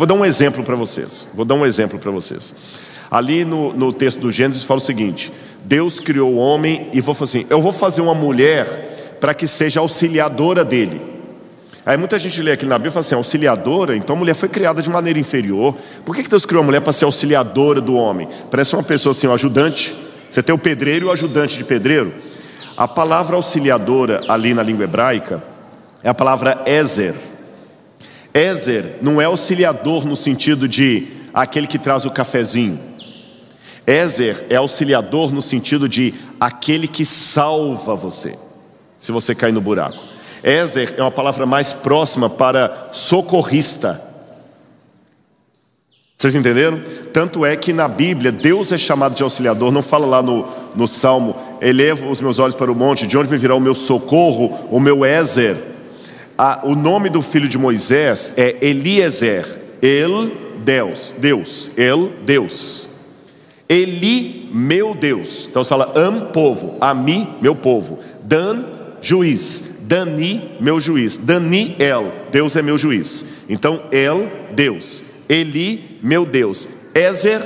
Vou dar um exemplo para vocês. Vou dar um exemplo para vocês. Ali no, no texto do Gênesis fala o seguinte: Deus criou o homem e vou fazer assim: eu vou fazer uma mulher para que seja auxiliadora dele. Aí muita gente lê aqui na Bíblia e fala assim: auxiliadora, então a mulher foi criada de maneira inferior. Por que, que Deus criou a mulher para ser auxiliadora do homem? Parece uma pessoa assim, um ajudante. Você tem o pedreiro e o ajudante de pedreiro. A palavra auxiliadora ali na língua hebraica é a palavra Ezer. Ezer não é auxiliador no sentido de aquele que traz o cafezinho. Ezer é auxiliador no sentido de aquele que salva você, se você cair no buraco. Ezer é uma palavra mais próxima para socorrista. Vocês entenderam? Tanto é que na Bíblia Deus é chamado de auxiliador, não fala lá no, no Salmo, eleva os meus olhos para o monte, de onde me virá o meu socorro, o meu O nome do filho de Moisés é Eliezer, El Deus, Deus, El Deus. Eli, meu Deus. Então você fala Am, povo, Ami, meu povo. Dan, juiz. Dani, meu juiz. Daniel, Deus é meu juiz. Então El, Deus. Eli, meu Deus. Ezer,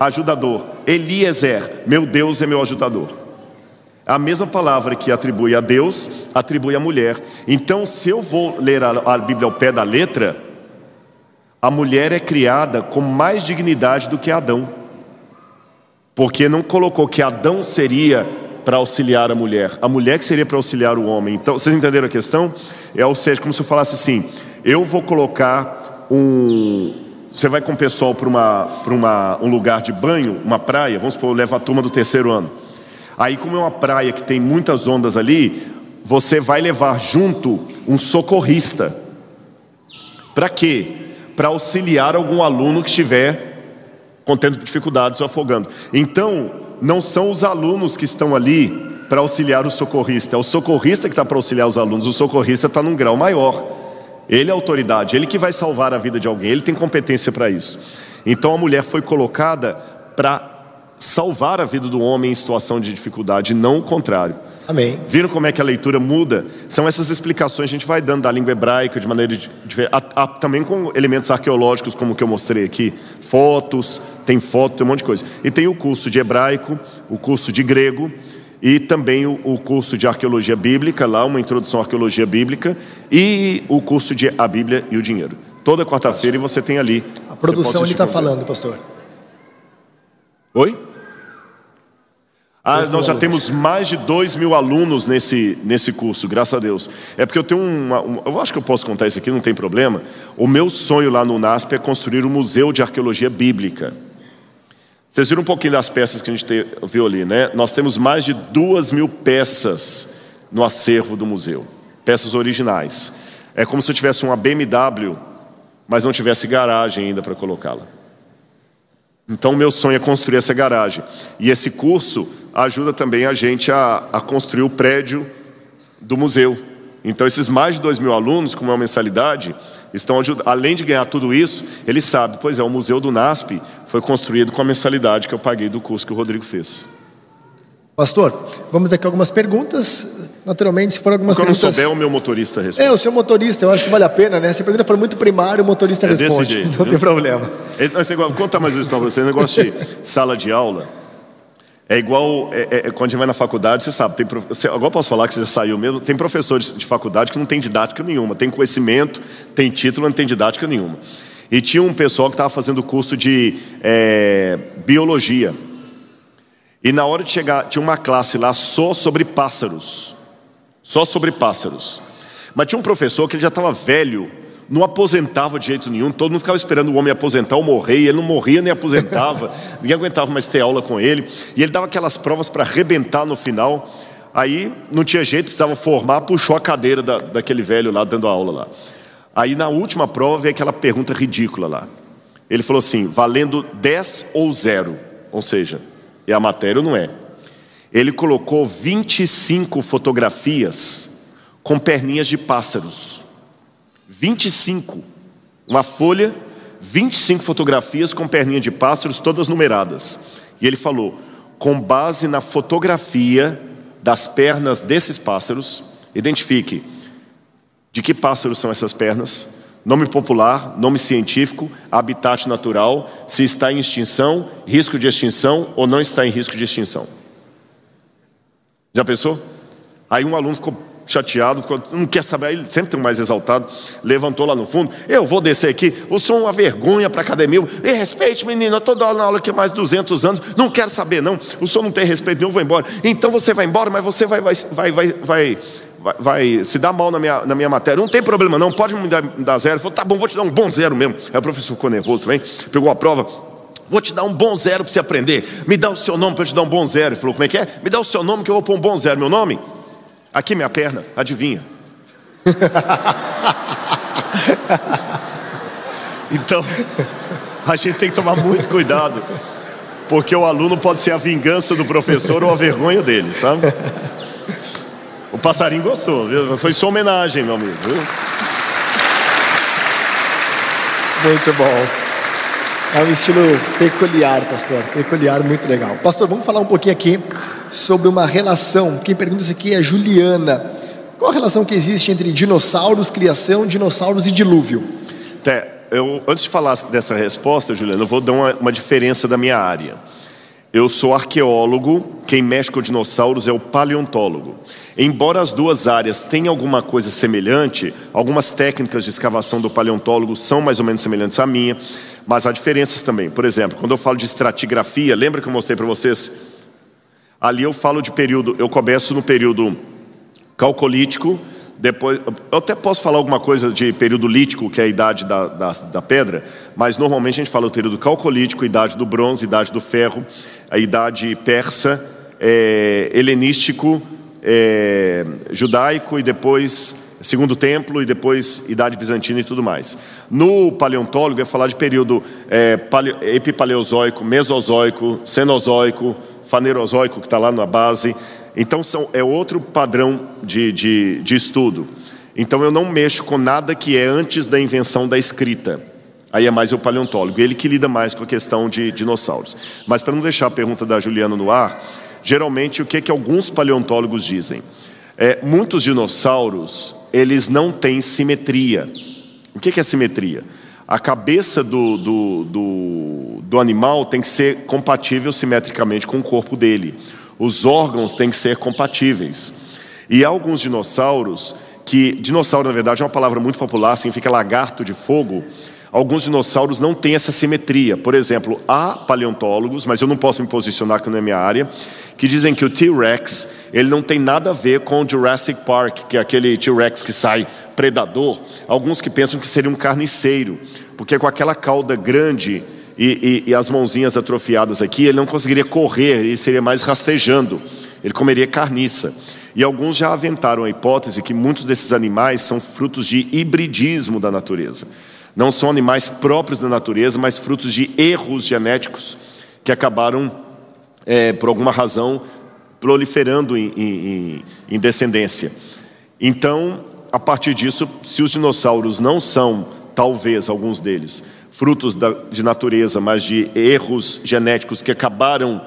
ajudador. Eliezer, meu Deus é meu ajudador. A mesma palavra que atribui a Deus, atribui à mulher. Então, se eu vou ler a, Bíblia ao pé da letra, a mulher é criada com mais dignidade do que Adão. Porque não colocou que Adão seria para auxiliar a mulher, a mulher que seria para auxiliar o homem. Então, vocês entenderam a questão? É, ou seja, como se eu falasse assim: eu vou colocar um. Você vai com o pessoal para uma, uma, um lugar de banho, uma praia, vamos supor, leva a turma do terceiro ano. Aí, como é uma praia que tem muitas ondas ali, você vai levar junto um socorrista. Para quê? Para auxiliar algum aluno que estiver contendo dificuldades ou afogando. Então, não são os alunos que estão ali para auxiliar o socorrista, é o socorrista que está para auxiliar os alunos. O socorrista está num grau maior. Ele é autoridade, ele que vai salvar a vida de alguém, ele tem competência para isso. Então a mulher foi colocada para salvar a vida do homem em situação de dificuldade, não o contrário. Amém. Viram como é que a leitura muda? São essas explicações que a gente vai dando da língua hebraica de maneira diferente, também com elementos arqueológicos, como o que eu mostrei aqui, fotos, tem foto, tem um monte de coisa. E tem o curso de hebraico, o curso de grego e também o, o curso de arqueologia bíblica, lá uma introdução à arqueologia bíblica e o curso de a Bíblia e o dinheiro. Toda quarta-feira e você tem ali. A produção ele está falando, pastor. Oi? Ah, nós já temos mais de dois mil alunos nesse, nesse curso, graças a Deus. É porque eu tenho uma, uma, Eu acho que eu posso contar isso aqui, não tem problema. O meu sonho lá no NASP é construir um museu de arqueologia bíblica. Vocês viram um pouquinho das peças que a gente te, viu ali, né? Nós temos mais de duas mil peças no acervo do museu, peças originais. É como se eu tivesse uma BMW, mas não tivesse garagem ainda para colocá-la. Então, meu sonho é construir essa garagem. E esse curso ajuda também a gente a, a construir o prédio do museu. Então, esses mais de dois mil alunos, com uma mensalidade, estão ajudando. Além de ganhar tudo isso, eles sabem, pois é, o Museu do NASP foi construído com a mensalidade que eu paguei do curso que o Rodrigo fez. Pastor, vamos aqui algumas perguntas. Naturalmente, se for algumas Quando perguntas... eu não souber, o meu motorista responde. É, o seu motorista, eu acho que vale a pena, né? Se a pergunta for muito primária, o motorista é responde. Jeito, não viu? tem problema. Esse negócio, conta mais uma história para você. negócio de sala de aula é igual é, é, é, quando a gente vai na faculdade, você sabe, tem, você, agora posso falar que você já saiu mesmo, tem professores de, de faculdade que não tem didática nenhuma, tem conhecimento, tem título, não tem didática nenhuma. E tinha um pessoal que estava fazendo curso de é, biologia. E na hora de chegar, tinha uma classe lá só sobre pássaros. Só sobre pássaros. Mas tinha um professor que ele já estava velho, não aposentava de jeito nenhum, todo mundo ficava esperando o homem aposentar ou morrer, e ele não morria nem aposentava, ninguém aguentava mais ter aula com ele, e ele dava aquelas provas para arrebentar no final, aí não tinha jeito, precisava formar, puxou a cadeira da, daquele velho lá dando aula lá. Aí na última prova veio aquela pergunta ridícula lá. Ele falou assim: valendo 10 ou 0, ou seja, é a matéria ou não é. Ele colocou 25 fotografias com perninhas de pássaros. 25, uma folha, 25 fotografias com perninha de pássaros, todas numeradas. E ele falou: com base na fotografia das pernas desses pássaros, identifique de que pássaros são essas pernas, nome popular, nome científico, habitat natural, se está em extinção, risco de extinção ou não está em risco de extinção. Já pensou? Aí um aluno ficou chateado, não quer saber, ele sempre tem um mais exaltado, levantou lá no fundo, eu vou descer aqui, eu sou uma vergonha para a academia, e respeite menino, eu estou dando aula aqui há mais de 200 anos, não quero saber não, o senhor não tem respeito nenhum, vou embora, então você vai embora, mas você vai, vai, vai, vai, vai Vai, vai, se dar mal na minha, na minha matéria. Não tem problema, não, pode me dar, me dar zero. Ele falou, tá bom, vou te dar um bom zero mesmo. Aí o professor ficou nervoso também, pegou a prova, Vou te dar um bom zero para você aprender. Me dá o seu nome para eu te dar um bom zero. Ele falou: Como é que é? Me dá o seu nome que eu vou pôr um bom zero. Meu nome? Aqui minha perna, adivinha? então, a gente tem que tomar muito cuidado, porque o aluno pode ser a vingança do professor ou a vergonha dele, sabe? O passarinho gostou, viu? foi sua homenagem, meu amigo. Viu? Muito bom. É um estilo peculiar, pastor. Peculiar, muito legal. Pastor, vamos falar um pouquinho aqui sobre uma relação. Quem pergunta isso aqui é Juliana. Qual a relação que existe entre dinossauros, criação, dinossauros e dilúvio? Eu, antes de falar dessa resposta, Juliana, eu vou dar uma, uma diferença da minha área. Eu sou arqueólogo, quem mexe com dinossauros é o paleontólogo. Embora as duas áreas tenham alguma coisa semelhante, algumas técnicas de escavação do paleontólogo são mais ou menos semelhantes à minha, mas há diferenças também. Por exemplo, quando eu falo de estratigrafia, lembra que eu mostrei para vocês Ali eu falo de período, eu começo no período calcolítico, depois, eu até posso falar alguma coisa de período lítico, que é a idade da, da, da, pedra, mas normalmente a gente fala do período calcolítico, idade do bronze, idade do ferro, a idade persa, é, helenístico, é, judaico e depois segundo templo e depois idade bizantina e tudo mais. No paleontólogo é falar de período é, paleo, epipaleozoico, mesozoico, cenozoico, fanerozoico que está lá na base. Então são, é outro padrão de, de, de estudo. Então eu não mexo com nada que é antes da invenção da escrita. Aí é mais o paleontólogo, ele que lida mais com a questão de dinossauros. Mas para não deixar a pergunta da Juliana no ar, geralmente o que, é que alguns paleontólogos dizem? É, muitos dinossauros, eles não têm simetria. O que, que é simetria? A cabeça do, do, do do animal tem que ser compatível simetricamente com o corpo dele. Os órgãos têm que ser compatíveis. E alguns dinossauros que dinossauro na verdade é uma palavra muito popular, significa lagarto de fogo. Alguns dinossauros não têm essa simetria. Por exemplo, há paleontólogos, mas eu não posso me posicionar que não é minha área, que dizem que o T-Rex ele não tem nada a ver com o Jurassic Park, que é aquele T-Rex que sai predador. Alguns que pensam que seria um carniceiro, porque com aquela cauda grande e, e, e, as mãozinhas atrofiadas aqui, ele não conseguiria correr, ele seria mais rastejando, ele comeria carniça. E alguns já aventaram a hipótese que muitos desses animais são frutos de hibridismo da natureza. Não são animais próprios da natureza, mas frutos de erros genéticos que acabaram, é, por alguma razão, proliferando em, em, em descendência. Então, a partir disso, se os dinossauros não são, talvez alguns deles, frutos da, de natureza, mas de erros genéticos que acabaram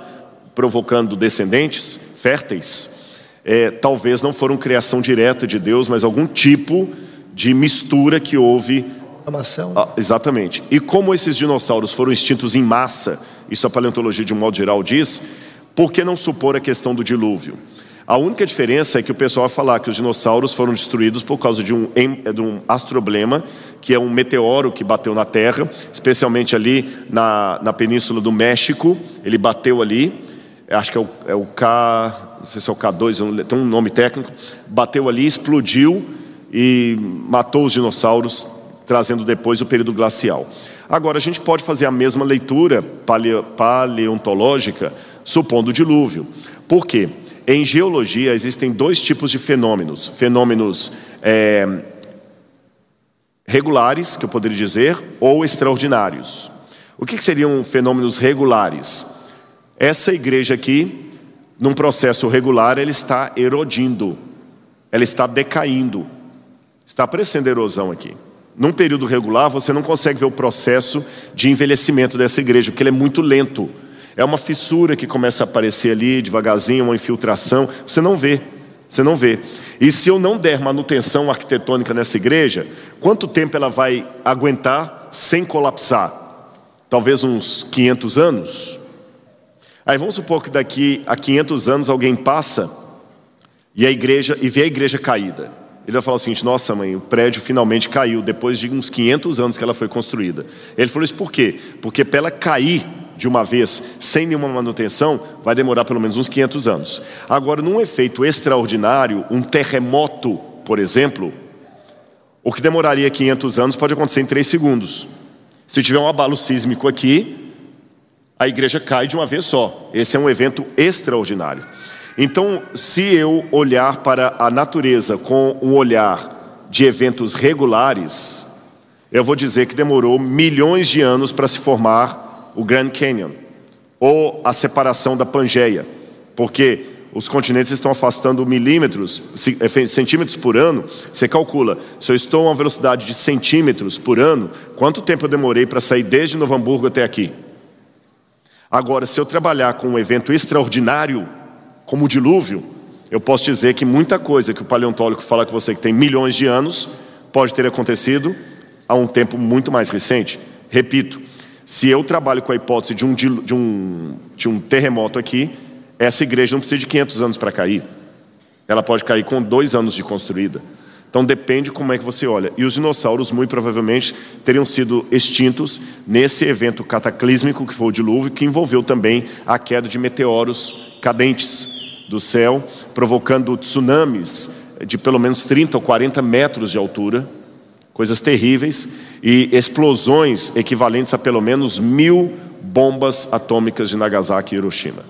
provocando descendentes férteis, é, talvez não foram criação direta de Deus, mas algum tipo de mistura que houve. Ah, exatamente. E como esses dinossauros foram extintos em massa, isso a paleontologia de um modo geral diz, por que não supor a questão do dilúvio? A única diferença é que o pessoal vai falar que os dinossauros foram destruídos por causa de um, de um astroblema, que é um meteoro que bateu na Terra, especialmente ali na, na península do México. Ele bateu ali, acho que é o, é o K, não sei se é o K2, tem um nome técnico. Bateu ali, explodiu e matou os dinossauros, trazendo depois o período glacial. Agora, a gente pode fazer a mesma leitura paleontológica, supondo o dilúvio. Por quê? Em geologia existem dois tipos de fenômenos: fenômenos é, regulares, que eu poderia dizer, ou extraordinários. O que, que seriam fenômenos regulares? Essa igreja aqui, num processo regular, ela está erodindo, ela está decaindo, está aparecendo erosão aqui. Num período regular, você não consegue ver o processo de envelhecimento dessa igreja, porque ele é muito lento. É uma fissura que começa a aparecer ali devagarzinho, uma infiltração. Você não vê, Você não vê. E se eu não der manutenção arquitetônica nessa igreja, quanto tempo ela vai aguentar sem colapsar? Talvez uns 500 anos? Aí vamos supor que daqui a 500 anos alguém passa e a igreja e vê a igreja caída. Ele vai falar o seguinte: Nossa, mãe, o prédio finalmente caiu depois de uns 500 anos que ela foi construída. Ele falou isso por quê? Porque para ela cair de uma vez, sem nenhuma manutenção, vai demorar pelo menos uns 500 anos. Agora, num efeito extraordinário, um terremoto, por exemplo, o que demoraria 500 anos pode acontecer em 3 segundos. Se tiver um abalo sísmico aqui, a igreja cai de uma vez só. Esse é um evento extraordinário. Então, se eu olhar para a natureza com um olhar de eventos regulares, eu vou dizer que demorou milhões de anos para se formar o Grand Canyon ou a separação da Pangeia, porque os continentes estão afastando milímetros, é, centímetros por ano. Você calcula, se eu estou a uma velocidade de centímetros por ano, quanto tempo eu demorei para sair desde Novo Hamburgo até aqui? Agora, se eu trabalhar com um evento extraordinário, como o dilúvio, eu posso dizer que muita coisa que o paleontólogo fala com você que tem milhões de anos pode ter acontecido a um tempo muito mais recente. Repito, se eu trabalho com a hipótese de um, de um, de um terremoto aqui, essa igreja não precisa de 500 anos para cair. Ela pode cair com dois anos de construída. Então depende como é que você olha. E os dinossauros, muito provavelmente, teriam sido extintos nesse evento cataclísmico que foi o dilúvio, que envolveu também a queda de meteoros cadentes do céu, provocando tsunamis de pelo menos 30 ou 40 metros de altura, coisas terríveis, e explosões equivalentes a pelo menos mil bombas atômicas de Nagasaki e Hiroshima.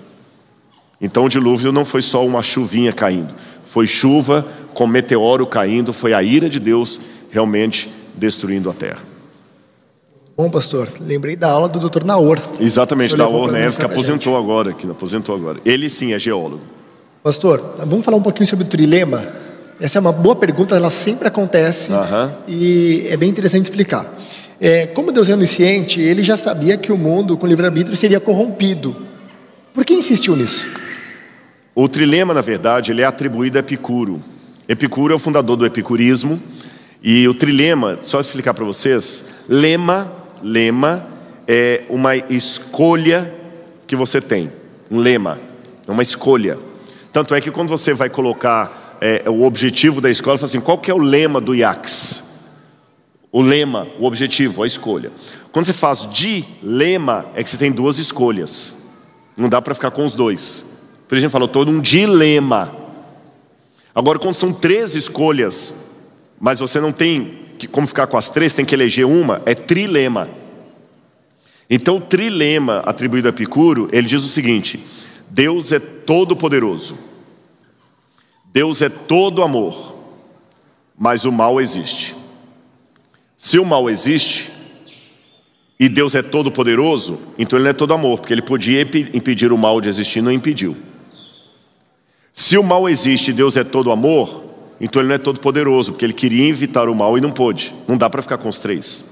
Então o dilúvio não foi só uma chuvinha caindo, foi chuva com meteoro caindo, foi a ira de Deus realmente destruindo a terra. Bom, pastor, lembrei da aula do Dr. Naor. Exatamente, Naor Neves, que aposentou agora, que aposentou agora. Ele sim é geólogo. Pastor, vamos falar um pouquinho sobre o trilema? Essa é uma boa pergunta, ela sempre acontece e é bem interessante explicar. É, como Deus é onisciente, ele já sabia que o mundo com livre-arbítrio seria corrompido. Por que insistiu nisso? O trilema, na verdade, ele é atribuído a Epicuro. Epicuro é o fundador do epicurismo. E o trilema, só explicar para vocês, lema, lema é uma escolha que você tem. Um lema, é uma escolha. Tanto é que quando você vai colocar é, o objetivo da escola, fala assim, qual que é o lema do IACS? O lema, o objetivo, a escolha. Quando você faz dilema, é que você tem duas escolhas. Não dá para ficar com os dois. Por exemplo, falou todo um dilema. Agora, quando são três escolhas, mas você não tem como ficar com as três, tem que eleger uma, é trilema. Então, o trilema atribuído a Epicuro, ele diz o seguinte: Deus é todo poderoso. Deus é todo amor. Mas o mal existe. Se o mal existe e Deus é todo poderoso, então ele não é todo amor, porque ele podia impedir o mal de existir, não impediu. Se o mal existe e Deus é todo amor, então ele não é todo poderoso, porque ele queria evitar o mal e não pôde. Não dá para ficar com os três.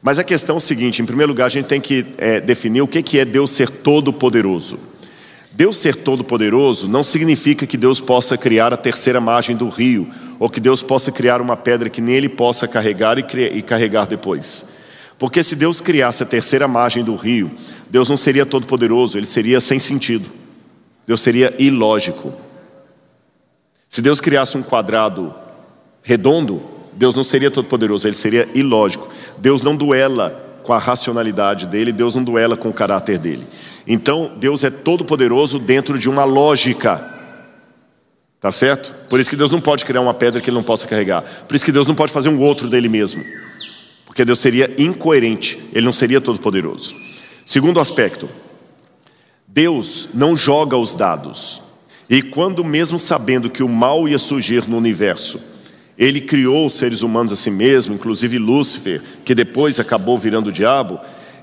Mas a questão é o seguinte: em primeiro lugar, a gente tem que é, definir o que é Deus ser todo poderoso. Deus ser todo-poderoso não significa que Deus possa criar a terceira margem do rio, ou que Deus possa criar uma pedra que nele possa carregar e, e carregar depois. Porque se Deus criasse a terceira margem do rio, Deus não seria todo-poderoso, ele seria sem sentido. Deus seria ilógico. Se Deus criasse um quadrado redondo, Deus não seria todo-poderoso, ele seria ilógico. Deus não duela com a racionalidade dele, Deus não duela com o caráter dele. Então, Deus é todo poderoso dentro de uma lógica. Tá certo? Por isso que Deus não pode criar uma pedra que ele não possa carregar. Por isso que Deus não pode fazer um outro dele mesmo. Porque Deus seria incoerente, ele não seria todo poderoso. Segundo aspecto, Deus não joga os dados. E quando mesmo sabendo que o mal ia surgir no universo, ele criou os seres humanos a si mesmo, inclusive Lúcifer, que depois acabou virando o diabo.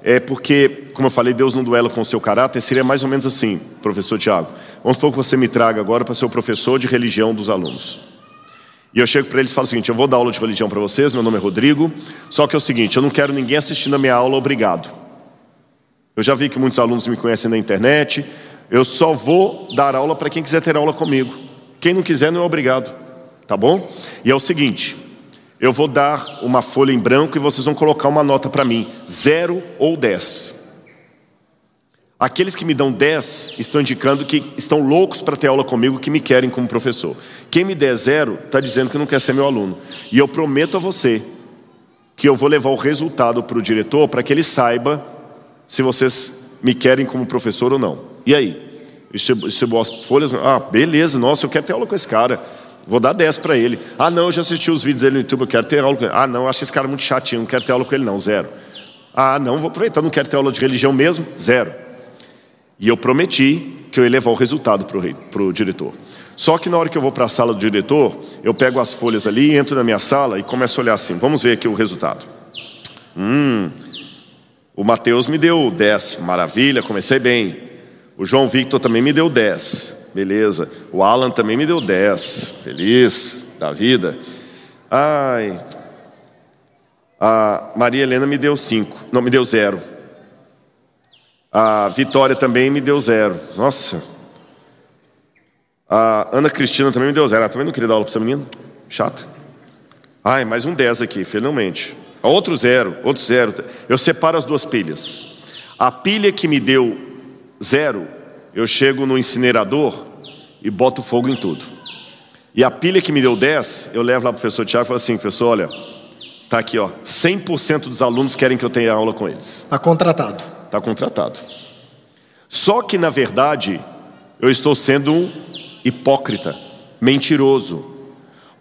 É porque, como eu falei, Deus não duela com o seu caráter, seria mais ou menos assim, professor Tiago. Vamos supor que você me traga agora para ser o professor de religião dos alunos. E eu chego para eles e falo o seguinte: eu vou dar aula de religião para vocês, meu nome é Rodrigo, só que é o seguinte, eu não quero ninguém assistindo a minha aula, obrigado. Eu já vi que muitos alunos me conhecem na internet, eu só vou dar aula para quem quiser ter aula comigo. Quem não quiser não é obrigado, tá bom? E é o seguinte: eu vou dar uma folha em branco e vocês vão colocar uma nota para mim, zero ou dez. Aqueles que me dão 10 estão indicando que estão loucos para ter aula comigo, que me querem como professor. Quem me der zero está dizendo que não quer ser meu aluno. E eu prometo a você que eu vou levar o resultado para o diretor para que ele saiba se vocês me querem como professor ou não. E aí? Distribuo as folhas. Ah, beleza, nossa, eu quero ter aula com esse cara. Vou dar 10 para ele. Ah, não, eu já assisti os vídeos dele no YouTube, eu quero ter aula com ele. Ah, não, acho esse cara muito chatinho, não quero ter aula com ele, não, zero. Ah, não, vou aproveitar, não quero ter aula de religião mesmo, zero. E eu prometi que eu ia levar o resultado para o diretor. Só que na hora que eu vou para a sala do diretor, eu pego as folhas ali, entro na minha sala e começo a olhar assim. Vamos ver aqui o resultado. Hum, o Mateus me deu 10, maravilha, comecei bem. O João Victor também me deu 10, beleza. O Alan também me deu 10, feliz da vida. Ai, a Maria Helena me deu 5, não, me deu 0. A Vitória também me deu zero. Nossa. A Ana Cristina também me deu zero. Ela também não queria dar aula para essa menina. Chata. Ai, mais um 10 aqui, finalmente. Outro zero, outro zero. Eu separo as duas pilhas. A pilha que me deu zero, eu chego no incinerador e boto fogo em tudo. E a pilha que me deu 10, eu levo lá para o professor Tiago e falo assim, professor, olha, tá aqui, ó, 100% dos alunos querem que eu tenha aula com eles. Está contratado está contratado. Só que, na verdade, eu estou sendo um hipócrita, mentiroso,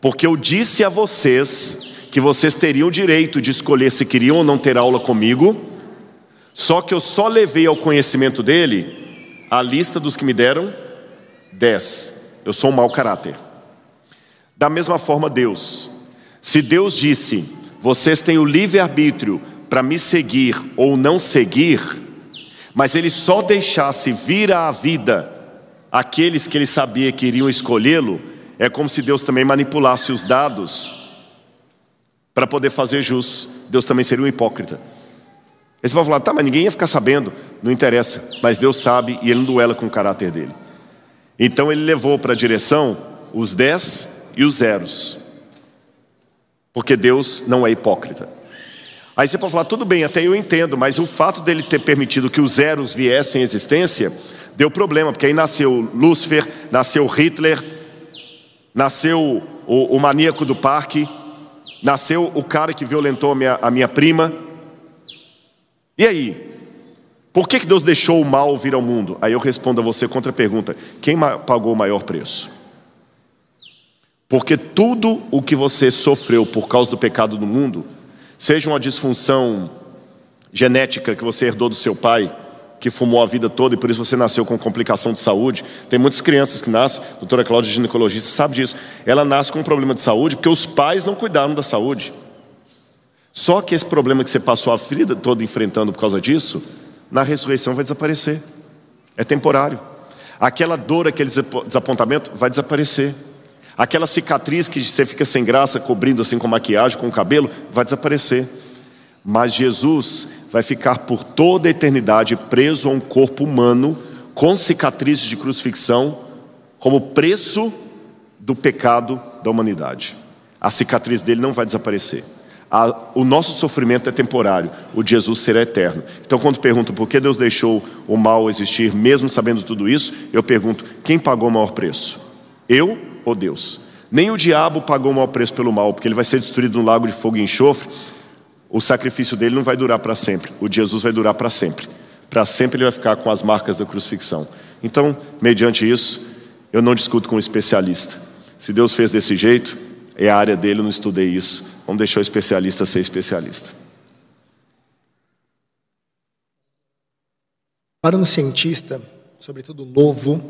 porque eu disse a vocês que vocês teriam o direito de escolher se queriam ou não ter aula comigo, só que eu só levei ao conhecimento dele a lista dos que me deram dez. Eu sou um mau caráter. Da mesma forma, Deus. Se Deus disse, vocês têm o livre-arbítrio para me seguir ou não seguir, mas ele só deixasse vir à vida aqueles que ele sabia que iriam escolhê-lo, é como se Deus também manipulasse os dados para poder fazer jus. Deus também seria um hipócrita. Aí você vai falar, tá, mas ninguém ia ficar sabendo. Não interessa, mas Deus sabe e ele não duela com o caráter dele. Então ele levou para a direção os dez e os zeros. Porque Deus não é hipócrita. Aí você pode falar, tudo bem, até eu entendo, mas o fato dele ter permitido que os zeros viessem à existência deu problema, porque aí nasceu Lúcifer, nasceu Hitler, nasceu o, o maníaco do parque, nasceu o cara que violentou a minha, a minha prima. E aí? Por que, Deus deixou o mal vir ao mundo? Aí eu respondo a você contra a pergunta: quem pagou o maior preço? Porque tudo o que você sofreu por causa do pecado do mundo seja uma disfunção genética que você herdou do seu pai, que fumou a vida toda e por isso você nasceu com complicação de saúde. Tem muitas crianças que nascem, a doutora Cláudia, ginecologista, sabe disso. Ela nasce com um problema de saúde porque os pais não cuidaram da saúde. Só que esse problema que você passou a vida toda enfrentando por causa disso, na ressurreição vai desaparecer. É temporário. Aquela dor, aquele desapontamento vai desaparecer. Aquela cicatriz que você fica sem graça, cobrindo assim com maquiagem, com o cabelo, vai desaparecer. Mas Jesus vai ficar por toda a eternidade preso a um corpo humano, com cicatrizes de crucifixão, como preço do pecado da humanidade. A cicatriz dele não vai desaparecer. O nosso sofrimento é temporário, o de Jesus será eterno. Então, quando pergunto por que Deus deixou o mal existir, mesmo sabendo tudo isso, eu pergunto: quem pagou o maior preço? Eu ou Deus. Nem o diabo pagou o maior preço pelo mal, porque ele vai ser destruído no lago de fogo e enxofre. O sacrifício dele não vai durar para sempre, o de Jesus vai durar para sempre. Para sempre ele vai ficar com as marcas da crucifixão. Então, mediante isso, eu não discuto com um especialista. Se Deus fez desse jeito, é a área dele, eu não estudei isso. Vamos deixar o especialista ser especialista. Para um cientista, sobretudo novo,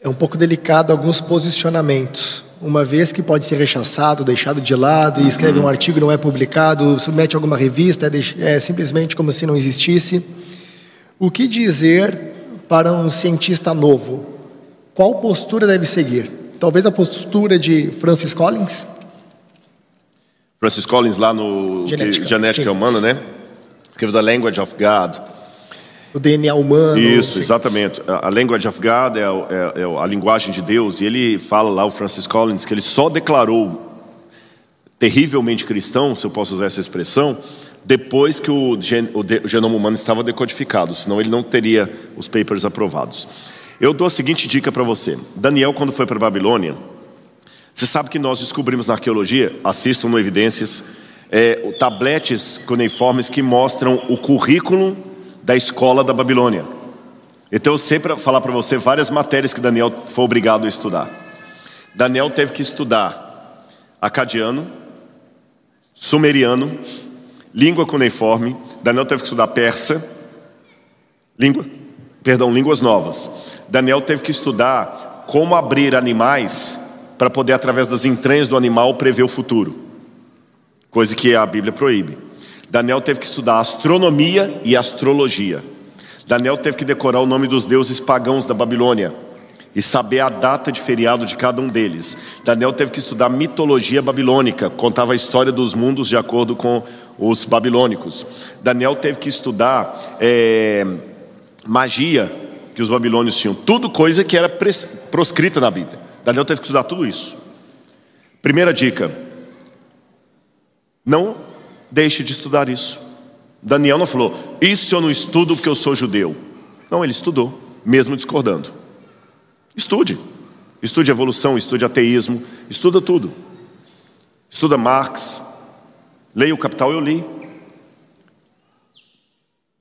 é um pouco delicado alguns posicionamentos, uma vez que pode ser rechaçado, deixado de lado, e escreve um artigo não é publicado, submete a alguma revista, é, é simplesmente como se não existisse. O que dizer para um cientista novo? Qual postura deve seguir? Talvez a postura de Francis Collins? Francis Collins lá no Genética, Genética Humana, né? Escreveu The Language of God. O DNA humano. Isso, assim. exatamente. A language of God é, é, é, a linguagem de Deus. E ele fala lá, o Francis Collins, que ele só declarou terrivelmente cristão, se eu posso usar essa expressão, depois que o, gen, o, o genoma humano estava decodificado, senão ele não teria os papers aprovados. Eu dou a seguinte dica para você: Daniel, quando foi para a Babilônia, você sabe que nós descobrimos na arqueologia, assistam no Evidências, é, tabletes cuneiformes que mostram o currículo da escola da Babilônia. Então eu sei para falar para você várias matérias que Daniel foi obrigado a estudar. Daniel teve que estudar acadiano, sumeriano, língua cuneiforme. Daniel teve que estudar persa, língua, perdão, línguas novas. Daniel teve que estudar como abrir animais para poder, através das entranhas do animal, prever o futuro, coisa que a Bíblia proíbe. Daniel teve que estudar astronomia e astrologia. Daniel teve que decorar o nome dos deuses pagãos da Babilônia e saber a data de feriado de cada um deles. Daniel teve que estudar mitologia babilônica, contava a história dos mundos de acordo com os babilônicos. Daniel teve que estudar é, magia que os babilônios tinham, tudo coisa que era proscrita na Bíblia. Daniel teve que estudar tudo isso. Primeira dica: não deixe de estudar isso. Daniel não falou, isso eu não estudo porque eu sou judeu. Não, ele estudou, mesmo discordando. Estude. Estude evolução, estude ateísmo, estuda tudo. Estuda Marx. Leia o Capital, eu li.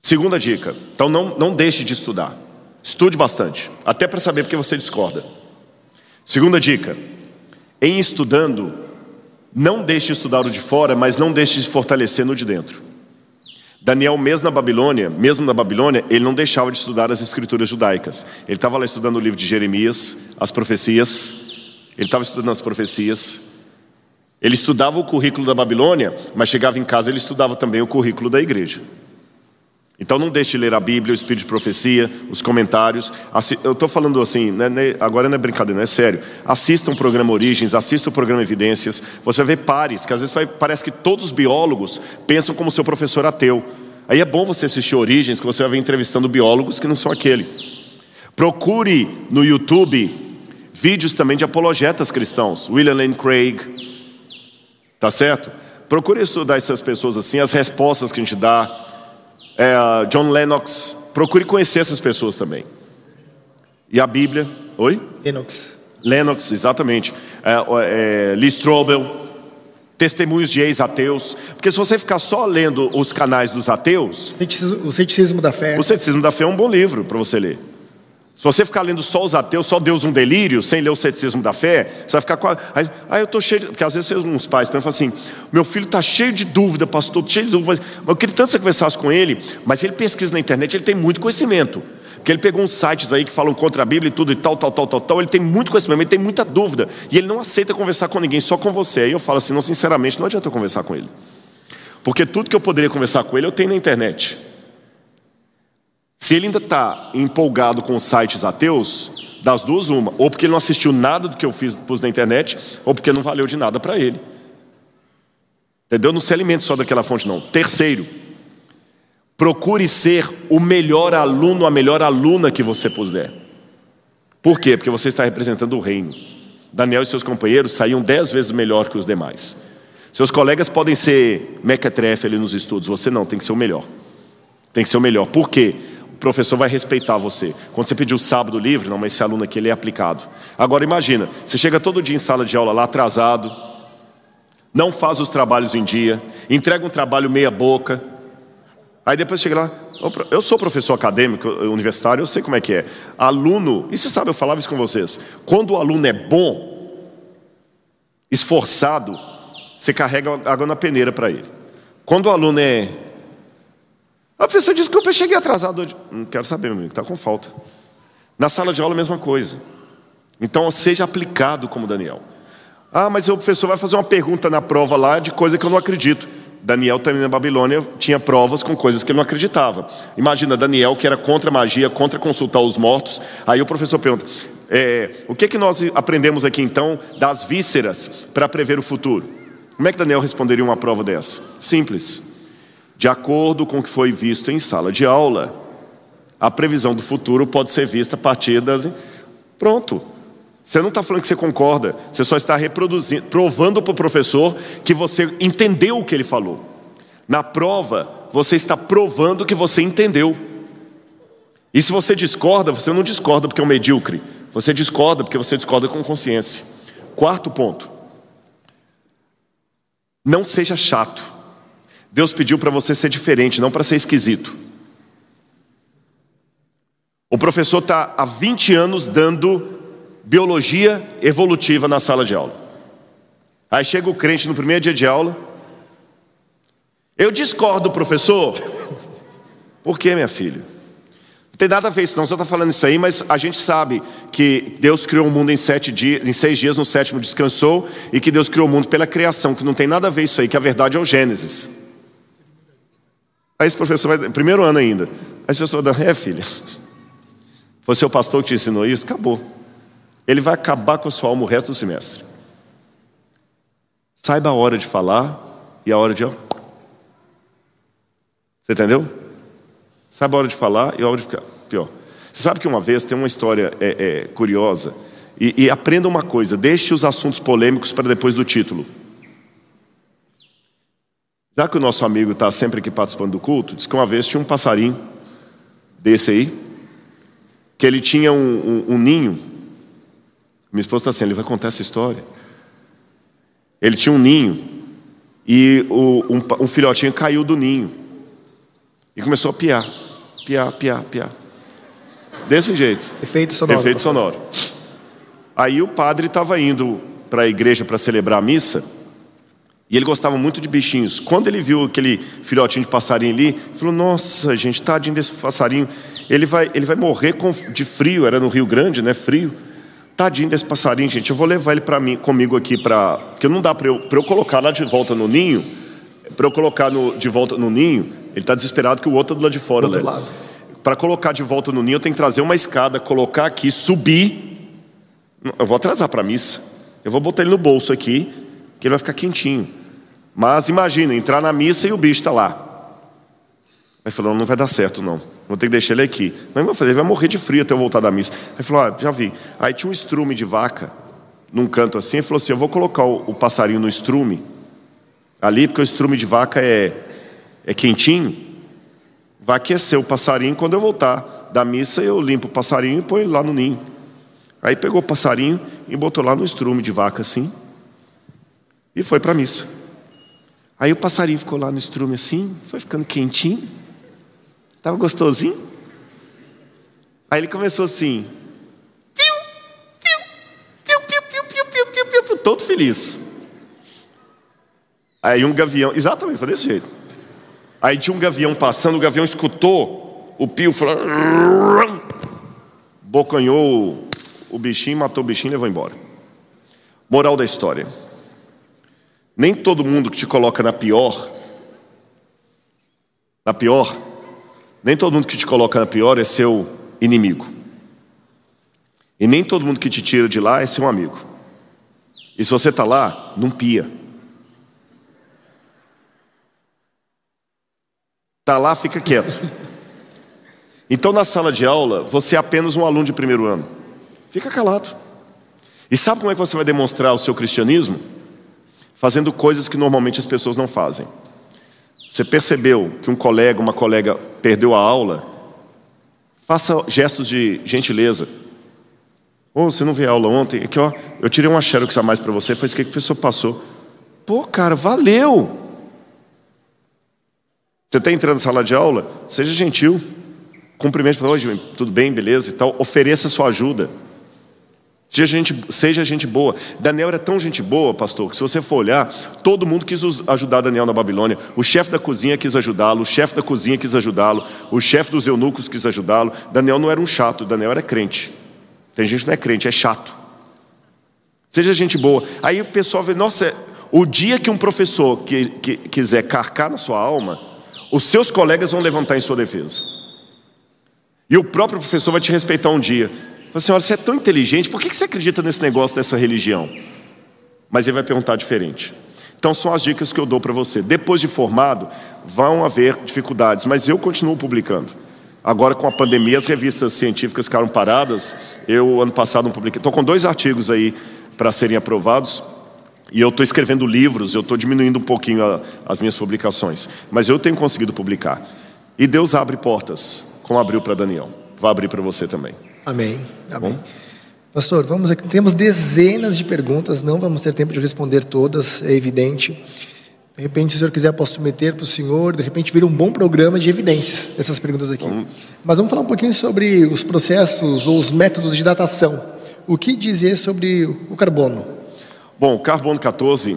Segunda dica: então não, não deixe de estudar. Estude bastante, até para saber porque você discorda. Segunda dica: em estudando, não deixe de estudar o de fora, mas não deixe de se fortalecer no de dentro. Daniel, mesmo na Babilônia, mesmo na Babilônia, ele não deixava de estudar as escrituras judaicas. Ele estava lá estudando o livro de Jeremias, as profecias. Ele estava estudando as profecias. Ele estudava o currículo da Babilônia, mas chegava em casa ele estudava também o currículo da igreja. Então não deixe de ler a Bíblia, o Espírito de Profecia, os comentários. Eu estou falando assim, né, né, agora não é brincadeira, não é sério. Assista o programa Origens, assista o programa Evidências. Você vai ver pares, que às vezes vai, parece que todos os biólogos pensam como seu professor ateu. Aí é bom você assistir Origens, que você vai ver entrevistando biólogos que não são aquele. Procure no YouTube vídeos também de apologetas cristãos. William Lane Craig, tá certo? Procure estudar essas pessoas assim, as respostas que a gente dá é, John Lennox. Procure conhecer essas pessoas também. E a Bíblia. Oi? Lennox. Lennox, exatamente. É, é, Lee Strobel. Testemunhos de ex-ateus. Porque se você ficar só lendo os canais dos ateus. O ceticismo da fé. O ceticismo da fé é um bom livro para você ler. Se você ficar lendo só os ateus, só Deus um delírio, sem ler o ceticismo da fé, você vai ficar com. Aí, aí eu estou cheio de. Porque às vezes uns pais pensam assim: meu filho está cheio de dúvida, pastor, cheio de dúvida. Mas eu queria tanto que você conversasse com ele, mas ele pesquisa na internet, ele tem muito conhecimento. Porque ele pegou uns sites aí que falam contra a Bíblia e tudo e tal, tal, tal, tal, tal. Ele tem muito conhecimento, ele tem muita dúvida. E ele não aceita conversar com ninguém, só com você. Aí eu falo assim: não, sinceramente, não adianta eu conversar com ele. Porque tudo que eu poderia conversar com ele, eu tenho na internet. Se ele ainda está empolgado com sites ateus, das duas, uma. Ou porque ele não assistiu nada do que eu fiz pus na internet, ou porque não valeu de nada para ele. Entendeu? Não se alimente só daquela fonte, não. Terceiro, procure ser o melhor aluno, a melhor aluna que você puder. Por quê? Porque você está representando o reino. Daniel e seus companheiros saíam dez vezes melhor que os demais. Seus colegas podem ser mequetrefe ali nos estudos, você não, tem que ser o melhor. Tem que ser o melhor. Por quê? Professor vai respeitar você. Quando você pediu sábado livre, não, mas esse aluno aqui ele é aplicado. Agora imagina, você chega todo dia em sala de aula lá atrasado, não faz os trabalhos em dia, entrega um trabalho meia boca, aí depois chega lá, eu sou professor acadêmico, universitário, eu sei como é que é. Aluno, e você sabe, eu falava isso com vocês, quando o aluno é bom, esforçado, você carrega água na peneira para ele. Quando o aluno é a pessoa diz: Desculpa, eu cheguei atrasado hoje. Não quero saber, meu amigo, está com falta. Na sala de aula, a mesma coisa. Então, seja aplicado como Daniel. Ah, mas o professor vai fazer uma pergunta na prova lá de coisa que eu não acredito. Daniel também na Babilônia tinha provas com coisas que ele não acreditava. Imagina Daniel que era contra a magia, contra consultar os mortos. Aí o professor pergunta: é, o que, é que nós aprendemos aqui então das vísceras para prever o futuro? Como é que Daniel responderia uma prova dessa? Simples de acordo com o que foi visto em sala de aula. A previsão do futuro pode ser vista a partir das. Pronto. Você não está falando que você concorda, você só está reproduzindo, provando para o professor que você entendeu o que ele falou. Na prova, você está provando que você entendeu. E se você discorda, você não discorda porque é um medíocre, você discorda porque você discorda com consciência. Quarto ponto. Não seja chato. Deus pediu para você ser diferente, não para ser esquisito. O professor está há 20 anos dando biologia evolutiva na sala de aula. Aí chega o crente no primeiro dia de aula. Eu discordo, professor. Por que, minha filha? Não tem nada a ver isso, não. Você está falando isso aí, mas a gente sabe que Deus criou o mundo em, sete dias, em seis dias, no sétimo descansou, e que Deus criou o mundo pela criação, que não tem nada a ver isso aí, que a verdade é o Gênesis. Aí esse professor vai, primeiro ano ainda. Aí esse professor vai é filha, foi seu pastor que te ensinou isso? Acabou ele vai acabar com a sua alma o resto do semestre. Saiba a hora de falar e a hora de. Você entendeu? Saiba a hora de falar e a hora de ficar pior. Você sabe que uma vez tem uma história é, é, curiosa. E, e aprenda uma coisa: deixe os assuntos polêmicos para depois do título. Já que o nosso amigo está sempre aqui participando do culto, diz que uma vez tinha um passarinho desse aí, que ele tinha um, um, um ninho minha esposa está assim, ele vai contar essa história. Ele tinha um ninho e o, um, um, filhotinho caiu do ninho e começou a piar, piar, piar, piar. Desse jeito. Efeito sonoro. Efeito sonoro. Aí o padre estava indo para a igreja para celebrar a missa e ele gostava muito de bichinhos. Quando ele viu aquele filhotinho de passarinho ali, ele falou: Nossa, gente, tadinho desse passarinho. Ele vai, ele vai morrer de frio. Era no Rio Grande, né? Frio. Tadinho desse passarinho, gente. Eu vou levar ele para mim, comigo aqui para, porque não dá para eu, eu colocar lá de volta no ninho. Para eu colocar no, de volta no ninho, ele está desesperado que o outro é do lado de fora. Né? Para colocar de volta no ninho, eu tenho que trazer uma escada, colocar aqui, subir. Eu vou atrasar para a missa. Eu vou botar ele no bolso aqui, que ele vai ficar quentinho. Mas imagina, entrar na missa e o bicho está lá. Aí falou, não vai dar certo não. Vou ter que deixar ele aqui. Mas eu falei, ele vai morrer de frio até eu voltar da missa. Aí falou, ah, já vi. Aí tinha um estrume de vaca num canto assim, ele falou assim: eu vou colocar o, o passarinho no estrume ali, porque o estrume de vaca é, é quentinho. Vai aquecer o passarinho. Quando eu voltar da missa, eu limpo o passarinho e põe lá no ninho. Aí pegou o passarinho e botou lá no estrume de vaca assim. E foi para a missa. Aí o passarinho ficou lá no estrume assim, foi ficando quentinho. Estava gostosinho? Aí ele começou assim. todo feliz. Aí um gavião, exatamente, foi desse jeito. Aí tinha um gavião passando, o gavião escutou o pio, falou, bocanhou o bichinho, matou o bichinho e levou embora. Moral da história: nem todo mundo que te coloca na pior, na pior, nem todo mundo que te coloca na pior é seu inimigo. E nem todo mundo que te tira de lá é seu amigo. E se você está lá, não pia. Está lá, fica quieto. Então, na sala de aula, você é apenas um aluno de primeiro ano. Fica calado. E sabe como é que você vai demonstrar o seu cristianismo? Fazendo coisas que normalmente as pessoas não fazem. Você percebeu que um colega, uma colega perdeu a aula? Faça gestos de gentileza. Ou oh, você não veio a aula ontem? Aqui, ó, eu tirei uma xerox a mais para você, foi isso que a pessoa passou. Pô, cara, valeu! Você está entrando na sala de aula? Seja gentil. Cumprimente, hoje, tudo bem, beleza e tal. Ofereça sua ajuda. Seja gente, seja gente boa. Daniel era tão gente boa, pastor, que se você for olhar, todo mundo quis ajudar Daniel na Babilônia. O chefe da cozinha quis ajudá-lo, o chefe da cozinha quis ajudá-lo, o chefe dos eunucos quis ajudá-lo. Daniel não era um chato, Daniel era crente. Tem gente que não é crente, é chato. Seja gente boa. Aí o pessoal vê, nossa, o dia que um professor que, que, quiser carcar na sua alma, os seus colegas vão levantar em sua defesa. E o próprio professor vai te respeitar um dia. Fala olha, você é tão inteligente, por que você acredita nesse negócio dessa religião? Mas ele vai perguntar diferente. Então são as dicas que eu dou para você. Depois de formado, vão haver dificuldades, mas eu continuo publicando. Agora, com a pandemia, as revistas científicas ficaram paradas. Eu, ano passado, não publiquei. Estou com dois artigos aí para serem aprovados. E eu estou escrevendo livros, eu estou diminuindo um pouquinho a, as minhas publicações. Mas eu tenho conseguido publicar. E Deus abre portas, como abriu para Daniel. Vai abrir para você também. Amém. Amém. Bom? Pastor, vamos aqui. Temos dezenas de perguntas, não vamos ter tempo de responder todas, é evidente. De repente, se o senhor quiser, posso submeter para o senhor, de repente, vira um bom programa de evidências dessas perguntas aqui. Mas vamos falar um pouquinho sobre os processos ou os métodos de datação. O que dizer sobre o carbono? Bom, o carbono 14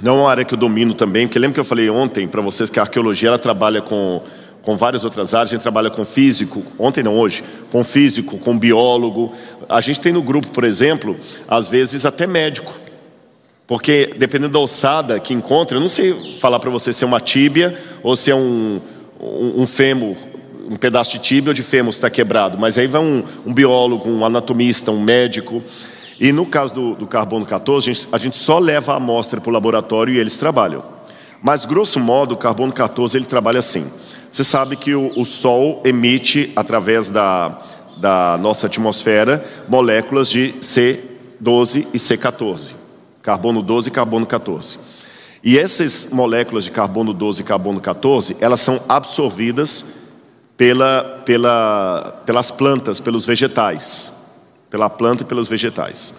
não é uma área que eu domino também, porque lembra que eu falei ontem para vocês que a arqueologia ela trabalha com, com várias outras áreas, a gente trabalha com físico, ontem não, hoje, com físico, com biólogo. A gente tem no grupo, por exemplo, às vezes até médico. Porque dependendo da ossada que encontra, eu não sei falar para você se é uma tíbia ou se é um, um, um fêmur, um pedaço de tíbia ou de fêmur está quebrado. Mas aí vai um, um, biólogo, um anatomista, um médico. E no caso do, do carbono 14, a gente, a gente só leva a amostra para o laboratório e eles trabalham. Mas, grosso modo, o carbono 14 ele trabalha assim. Você sabe que o, o Sol emite, através da, da nossa atmosfera, moléculas de C12 e C14 carbono 12 e carbono 14. E essas moléculas de carbono 12 e carbono 14, elas são absorvidas pela, pela, pelas plantas, pelos vegetais. Pela planta e pelos vegetais.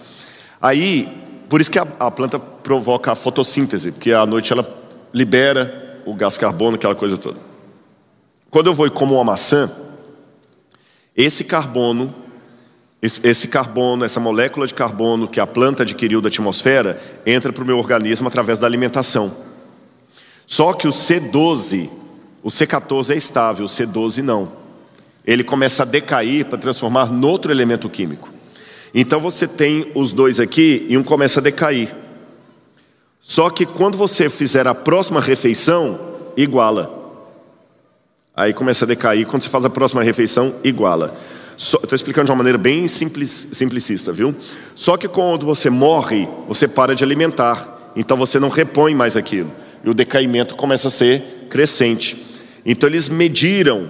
Aí, por isso que a, a planta provoca a fotossíntese, porque à noite ela libera o gás carbono, aquela coisa toda. Quando eu vou e como uma maçã, esse carbono esse carbono, essa molécula de carbono que a planta adquiriu da atmosfera, entra para o meu organismo através da alimentação. Só que o C12, o C14 é estável, o C12 não. Ele começa a decair para transformar em outro elemento químico. Então você tem os dois aqui e um começa a decair. Só que quando você fizer a próxima refeição, iguala. Aí começa a decair, quando você faz a próxima refeição, iguala. Estou explicando de uma maneira bem simples, simplicista, viu? Só que quando você morre, você para de alimentar, então você não repõe mais aquilo, e o decaimento começa a ser crescente. Então eles mediram,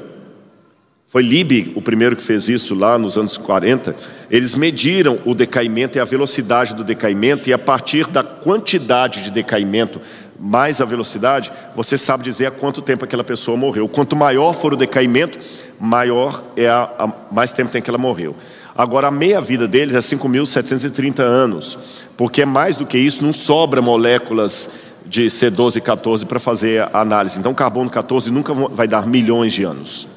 foi Libby o primeiro que fez isso lá nos anos 40, eles mediram o decaimento e a velocidade do decaimento, e a partir da quantidade de decaimento mais a velocidade, você sabe dizer há quanto tempo aquela pessoa morreu. Quanto maior for o decaimento, maior é a, a mais tempo tem que ela morreu. Agora, a meia-vida deles é 5.730 anos, porque é mais do que isso, não sobra moléculas de C12 e 14 para fazer a análise. Então, carbono 14 nunca vai dar milhões de anos.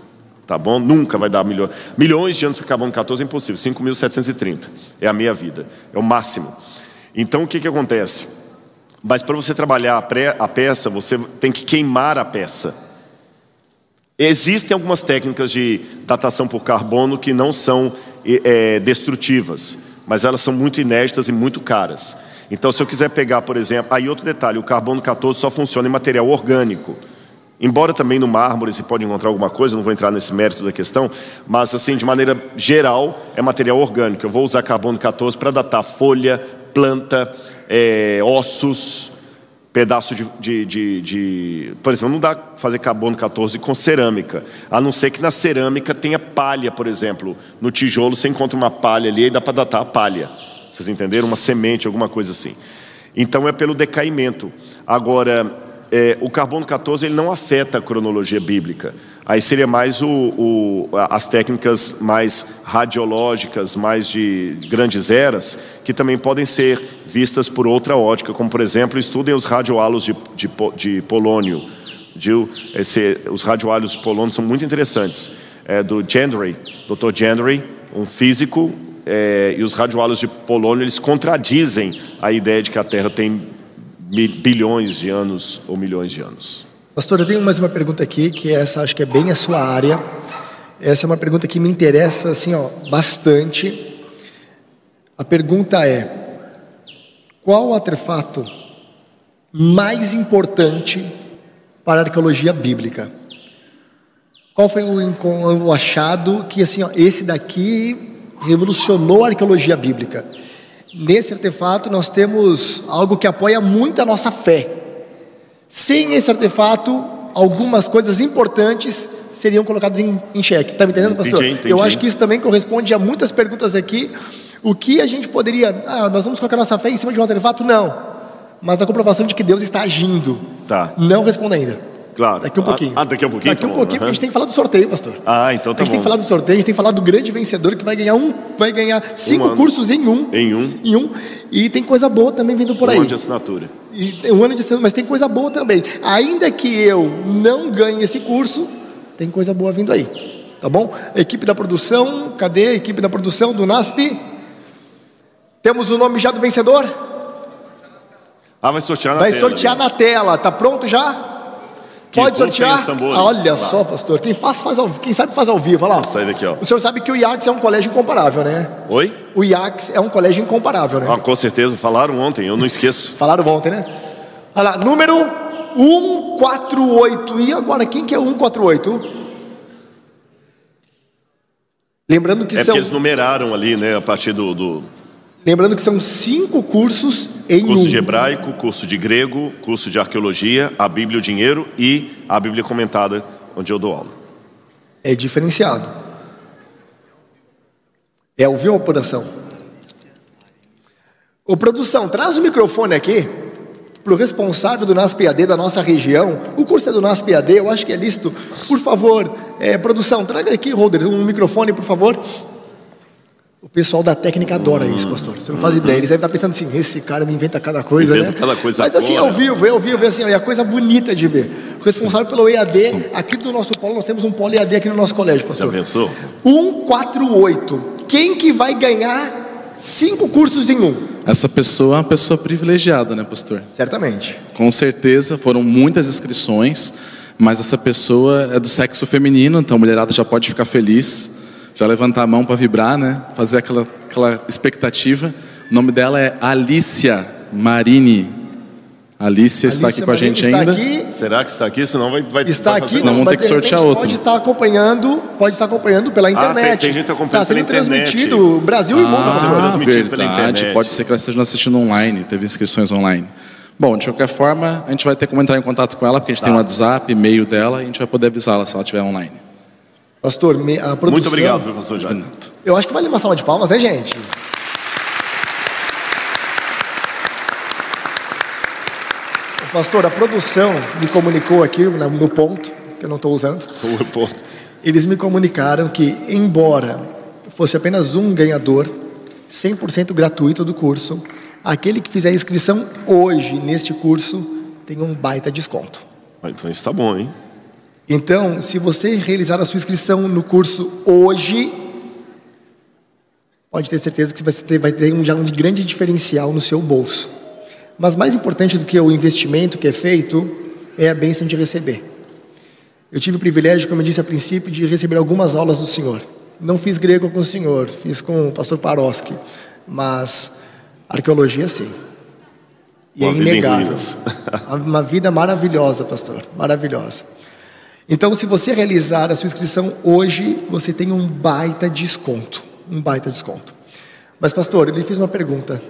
Tá bom? Nunca vai dar milhões. Milhões de anos para carbono 14 é impossível. 5.730 é a meia-vida, é o máximo. Então, o que, que acontece? Mas para você trabalhar a peça, você tem que queimar a peça. Existem algumas técnicas de datação por carbono que não são é, destrutivas, mas elas são muito inéditas e muito caras. Então, se eu quiser pegar, por exemplo, aí outro detalhe: o carbono 14 só funciona em material orgânico. Embora também no mármore se pode encontrar alguma coisa, não vou entrar nesse mérito da questão, mas assim, de maneira geral, é material orgânico. Eu vou usar carbono 14 para datar folha, planta, é, ossos, pedaço de, de, de, de, Por exemplo, não dá fazer carbono 14 com cerâmica, a não ser que na cerâmica tenha palha, por exemplo. No tijolo você encontra uma palha ali e dá para datar a palha. Vocês entenderam? Uma semente, alguma coisa assim. Então é pelo decaimento. Agora, é, o carbono 14 ele não afeta a cronologia bíblica. Aí seria mais o, o, as técnicas mais radiológicas, mais de grandes eras, que também podem ser vistas por outra ótica, como por exemplo, estudem os radioalos de, de, de polônio. De, esse, os radioalos de polônio são muito interessantes. É, do Gendry, Dr. Gendry, um físico, é, e os radioalos de polônio eles contradizem a ideia de que a Terra tem bilhões de anos ou milhões de anos. Pastor, eu tenho mais uma pergunta aqui, que essa acho que é bem a sua área. Essa é uma pergunta que me interessa assim, ó, bastante. A pergunta é: qual o artefato mais importante para a arqueologia bíblica? Qual foi o achado que assim, ó, esse daqui revolucionou a arqueologia bíblica? Nesse artefato nós temos algo que apoia muito a nossa fé. Sem esse artefato, algumas coisas importantes seriam colocados em, em xeque. Está me entendendo, pastor? Entendi, entendi. Eu acho que isso também corresponde a muitas perguntas aqui. O que a gente poderia. Ah, nós vamos colocar nossa fé em cima de um artefato? Não. Mas da comprovação de que Deus está agindo. Tá. Não responda ainda. Claro. Daqui um pouquinho. Ah, daqui a pouquinho? Daqui um Tá pouquinho, porque a aham. gente tem que falar do sorteio, pastor. Ah, então tá a gente tem bom. que falar do sorteio, a gente tem que falar do grande vencedor que vai ganhar um, vai ganhar cinco ano. cursos em um. Em um. Em um. E tem coisa boa também vindo por Um aí. ano de assinatura. E tem um ano de estudo, mas tem coisa boa também. Ainda que eu não ganhe esse curso, tem coisa boa vindo aí. Tá bom? Equipe da produção, cadê a equipe da produção do NASP? Temos o nome já do vencedor? Ah, vai sortear na Vai tela, sortear né? na tela. Tá pronto já? Que Pode sortear? Olha só, pastor. Quem faz, faz ao, quem sabe faz ao vivo. Olha lá. Sai daqui, ó. O senhor sabe que o IACS é um colégio incomparável, né? Oi? O IACS é um colégio incomparável, né? Ah, com certeza. Falaram ontem, eu não esqueço. Falaram ontem, né? Olha lá, número 148. E agora, quem que é o 148? Lembrando que É são, porque eles numeraram ali, né? A partir do, do lembrando que são cinco cursos em curso um. de hebraico, curso de grego, curso de arqueologia, a Bíblia e o dinheiro e a Bíblia comentada, onde eu dou aula. É diferenciado. É ouvir uma produção. Ô produção, traz o microfone aqui para o responsável do NASPAD da nossa região. O curso é do NASPAD, eu acho que é lícito. Por favor, é, produção, traga aqui, Roder, um microfone, por favor. O pessoal da técnica adora isso, pastor. Você não faz ideia. Eles devem estar pensando assim: esse cara me inventa cada coisa, Inventa né? cada coisa Mas assim, agora. ao vivo, é ao vivo, é assim, é a coisa bonita de ver. O responsável pelo EAD, aqui do nosso polo, nós temos um polo EAD aqui no nosso colégio, Já pastor. pensou? 148. Quem que vai ganhar cinco cursos em um? Essa pessoa é uma pessoa privilegiada, né, pastor? Certamente. Com certeza foram muitas inscrições, mas essa pessoa é do sexo feminino, então a mulherada já pode ficar feliz, já levantar a mão para vibrar, né? Fazer aquela, aquela expectativa. O nome dela é Alicia Marini. Alicia está aqui com a gente está ainda. Aqui, Será que está aqui? Senão vai, vai está vai aqui, Senão não, vamos mas ter que sortear outro. Pode estar acompanhando, pode estar acompanhando pela internet. Ah, tem gente acompanhando Está sendo pela internet. transmitido Brasil e mundo. Tá sendo transmitido pela verdade. internet. Pode ser que ela esteja assistindo online, teve inscrições online. Bom, de qualquer forma, a gente vai ter como entrar em contato com ela, porque a gente Tá. tem um WhatsApp, e-mail dela, e a gente vai poder avisá-la se ela estiver online. Pastor, a produção. Muito obrigado, professor Jair. Eu acho que vale uma salva de palmas, né, gente? Pastor, a produção me comunicou aqui no ponto, que eu não estou usando. O repórter. Eles me comunicaram que, embora fosse apenas um ganhador, 100% gratuito do curso, aquele que fizer a inscrição hoje neste curso tem um baita desconto. Ah, Então isso tá bom, hein? Então, se você realizar a sua inscrição no curso hoje, pode ter certeza que você ter- vai ter um, já um grande diferencial no seu bolso. Mas mais importante do que o investimento que é feito é a bênção de receber. Eu tive o privilégio, como eu disse a princípio, de receber algumas aulas do Senhor. Não fiz grego com o Senhor, fiz com o pastor Paroski, mas arqueologia sim. E Uma é vida inegável. ruínas. Uma vida maravilhosa, pastor, maravilhosa. Então, se você realizar a sua inscrição hoje, você tem um baita desconto, um baita desconto. Mas, pastor, eu lhe fiz uma pergunta.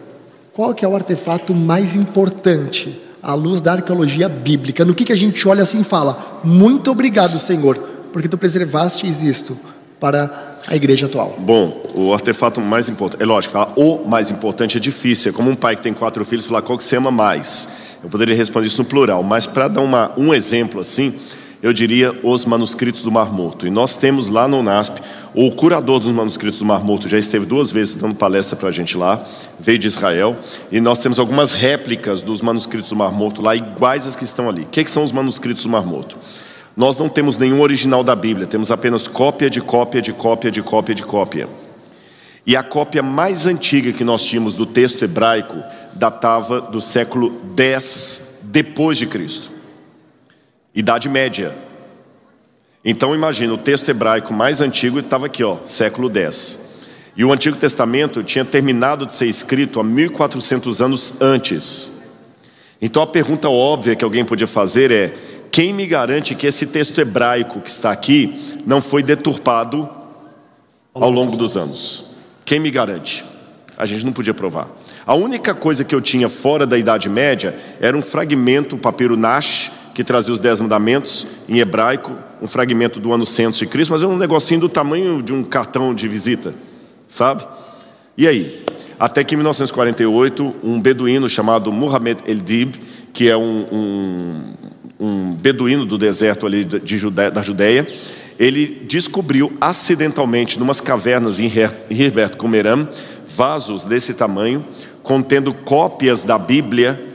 Qual que é o artefato mais importante à luz da arqueologia bíblica? No que, que a gente olha assim e fala, muito obrigado, Senhor, porque tu preservaste isto para a igreja atual. Bom, o artefato mais importante, é lógico, falar o mais importante é difícil. É como um pai que tem quatro filhos falar qual que você ama mais. Eu poderia responder isso no plural, mas para dar uma, um exemplo assim, eu diria os manuscritos do Mar Morto. E nós temos lá no NASP, o curador dos manuscritos do Mar Morto já esteve duas vezes dando palestra para a gente lá, veio de Israel, e nós temos algumas réplicas dos manuscritos do Mar Morto lá, iguais às que estão ali. O que, que são os manuscritos do Mar Morto? Nós não temos nenhum original da Bíblia, temos apenas cópia de cópia de cópia de cópia de cópia. E a cópia mais antiga que nós tínhamos do texto hebraico datava do século X depois de Cristo. Idade Média. Então imagina, o texto hebraico mais antigo estava aqui, ó, século X. E o Antigo Testamento tinha terminado de ser escrito há 1400 anos antes. Então a pergunta óbvia que alguém podia fazer é: quem me garante que esse texto hebraico que está aqui não foi deturpado ao longo dos anos? Quem me garante? A gente não podia provar. A única coisa que eu tinha fora da Idade Média era um fragmento, papiro Nash, que trazia os Dez Mandamentos em hebraico, um fragmento do ano 100 de Cristo, mas é um negocinho do tamanho de um cartão de visita, sabe? E aí? Até que em 1948, um beduíno chamado Muhammad El-Dib, que é um, um, um, beduíno do deserto ali de Judeia, da Judéia, ele descobriu acidentalmente, numas cavernas em Herbert Comeram, vasos desse tamanho, contendo cópias da Bíblia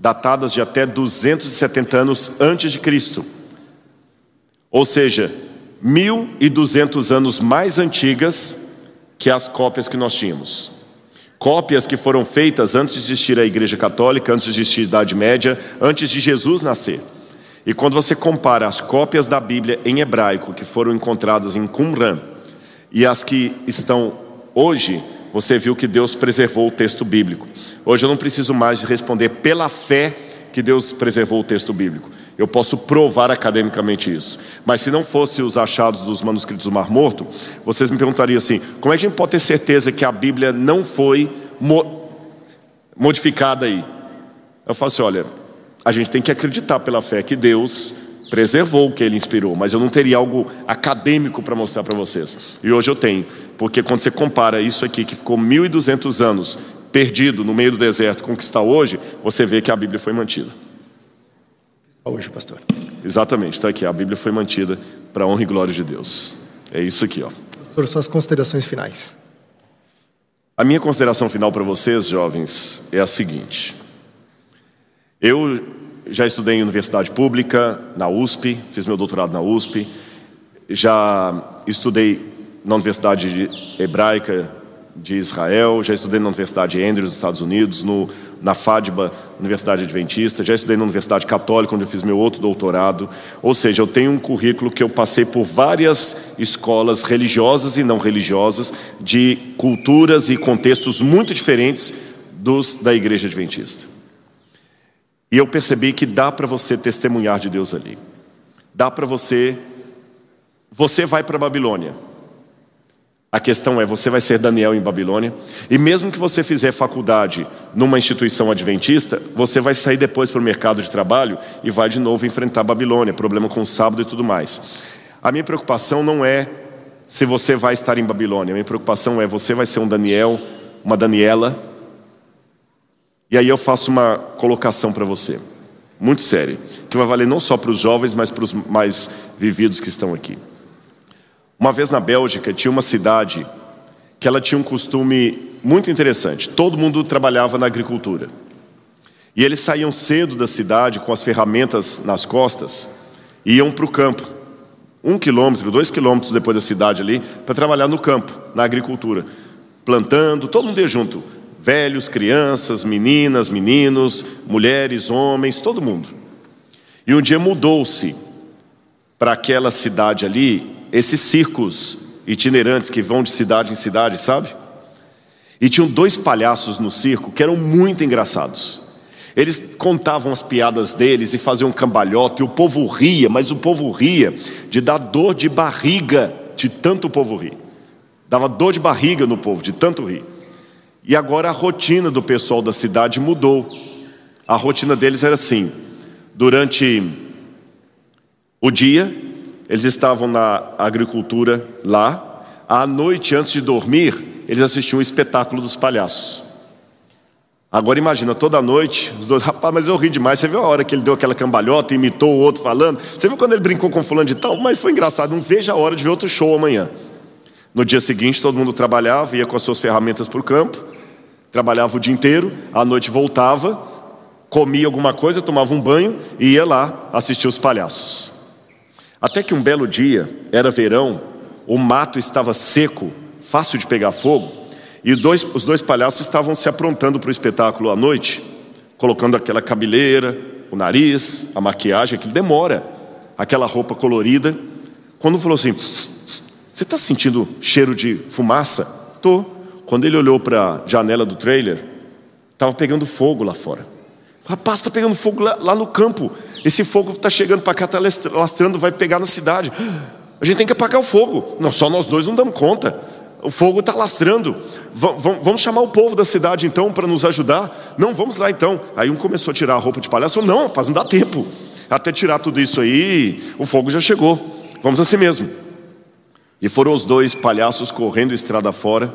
datadas de até 270 anos antes de Cristo. Ou seja, 1200 anos mais antigas que as cópias que nós tínhamos. Cópias que foram feitas antes de existir a Igreja Católica, antes de existir a Idade Média, antes de Jesus nascer. E quando você compara as cópias da Bíblia em hebraico que foram encontradas em Qumran e as que estão hoje, você viu que Deus preservou o texto bíblico. Hoje eu não preciso mais de responder pela fé que Deus preservou o texto bíblico. Eu posso provar academicamente isso. Mas se não fosse os achados dos manuscritos do Mar Morto, vocês me perguntariam assim: como é que a gente pode ter certeza que a Bíblia não foi mo modificada aí? Eu falo assim: olha, a gente tem que acreditar pela fé que Deus preservou o que ele inspirou, mas eu não teria algo acadêmico para mostrar para vocês. E hoje eu tenho, porque quando você compara isso aqui, que ficou 1.200 anos perdido no meio do deserto, com o que está hoje, você vê que a Bíblia foi mantida. Hoje, pastor. Exatamente, está aqui. A Bíblia foi mantida para a honra e glória de Deus. É isso aqui, ó. Pastor, suas considerações finais. A minha consideração final para vocês, jovens, é a seguinte. Eu já estudei em universidade pública, na USP, fiz meu doutorado na USP, já estudei na Universidade Hebraica de Israel, já estudei na Universidade Andrews, nos Estados Unidos, no, na FADBA, Universidade Adventista, já estudei na Universidade Católica, onde eu fiz meu outro doutorado. Ou seja, eu tenho um currículo que eu passei por várias escolas religiosas e não religiosas, de culturas e contextos muito diferentes dos da Igreja Adventista. E eu percebi que dá para você testemunhar de Deus ali. Dá para você. Você vai para Babilônia. A questão é: você vai ser Daniel em Babilônia. E mesmo que você fizer faculdade numa instituição adventista, você vai sair depois para o mercado de trabalho e vai de novo enfrentar Babilônia, problema com o sábado e tudo mais. A minha preocupação não é se você vai estar em Babilônia, a minha preocupação é: você vai ser um Daniel, uma Daniela e aí eu faço uma colocação para você, muito séria, que vai valer não só para os jovens, mas para os mais vividos que estão aqui. Uma vez na Bélgica tinha uma cidade que ela tinha um costume muito interessante. Todo mundo trabalhava na agricultura. E eles saíam cedo da cidade com as ferramentas nas costas e iam para o campo. Um quilômetro, dois quilômetros depois da cidade ali, para trabalhar no campo, na agricultura. Plantando, todo mundo ia junto velhos, crianças, meninas, meninos, mulheres, homens, todo mundo. E um dia mudou-se para aquela cidade ali, esses circos itinerantes que vão de cidade em cidade, sabe? E tinham dois palhaços no circo que eram muito engraçados. Eles contavam as piadas deles e faziam cambalhota, e o povo ria, mas o povo ria de dar dor de barriga de tanto o povo rir. Dava dor de barriga no povo, de tanto rir. E agora a rotina do pessoal da cidade mudou. A rotina deles era assim: durante o dia, eles estavam na agricultura lá, à noite, antes de dormir, eles assistiam o espetáculo dos palhaços. Agora imagina, toda noite, os dois, rapaz, mas eu ri demais. Você viu a hora que ele deu aquela cambalhota, imitou o outro falando? Você viu quando ele brincou com fulano de tal? Mas foi engraçado, não veja a hora de ver outro show amanhã. No dia seguinte, todo mundo trabalhava, ia com as suas ferramentas para o campo, trabalhava o dia inteiro, à noite voltava, comia alguma coisa, tomava um banho e ia lá assistir os palhaços. Até que um belo dia, era verão, o mato estava seco, fácil de pegar fogo, e dois, os dois palhaços estavam se aprontando para o espetáculo à noite, colocando aquela cabeleira, o nariz, a maquiagem, que demora, aquela roupa colorida. Quando falou assim: Você está sentindo cheiro de fumaça? Tô. Quando ele olhou para a janela do trailer, estava pegando fogo lá fora. Rapaz, está pegando fogo lá, lá, no campo. Esse fogo está chegando para cá, está lastrando, vai pegar na cidade. A gente tem que apagar o fogo. Não, só nós dois não damos conta. O fogo está lastrando. V vamos chamar o povo da cidade então para nos ajudar? Não, vamos lá então. Aí um começou a tirar a roupa de palhaço. Falou, não, rapaz, não dá tempo. Até tirar tudo isso aí, o fogo já chegou. vamos assim mesmo. E foram os dois palhaços correndo estrada fora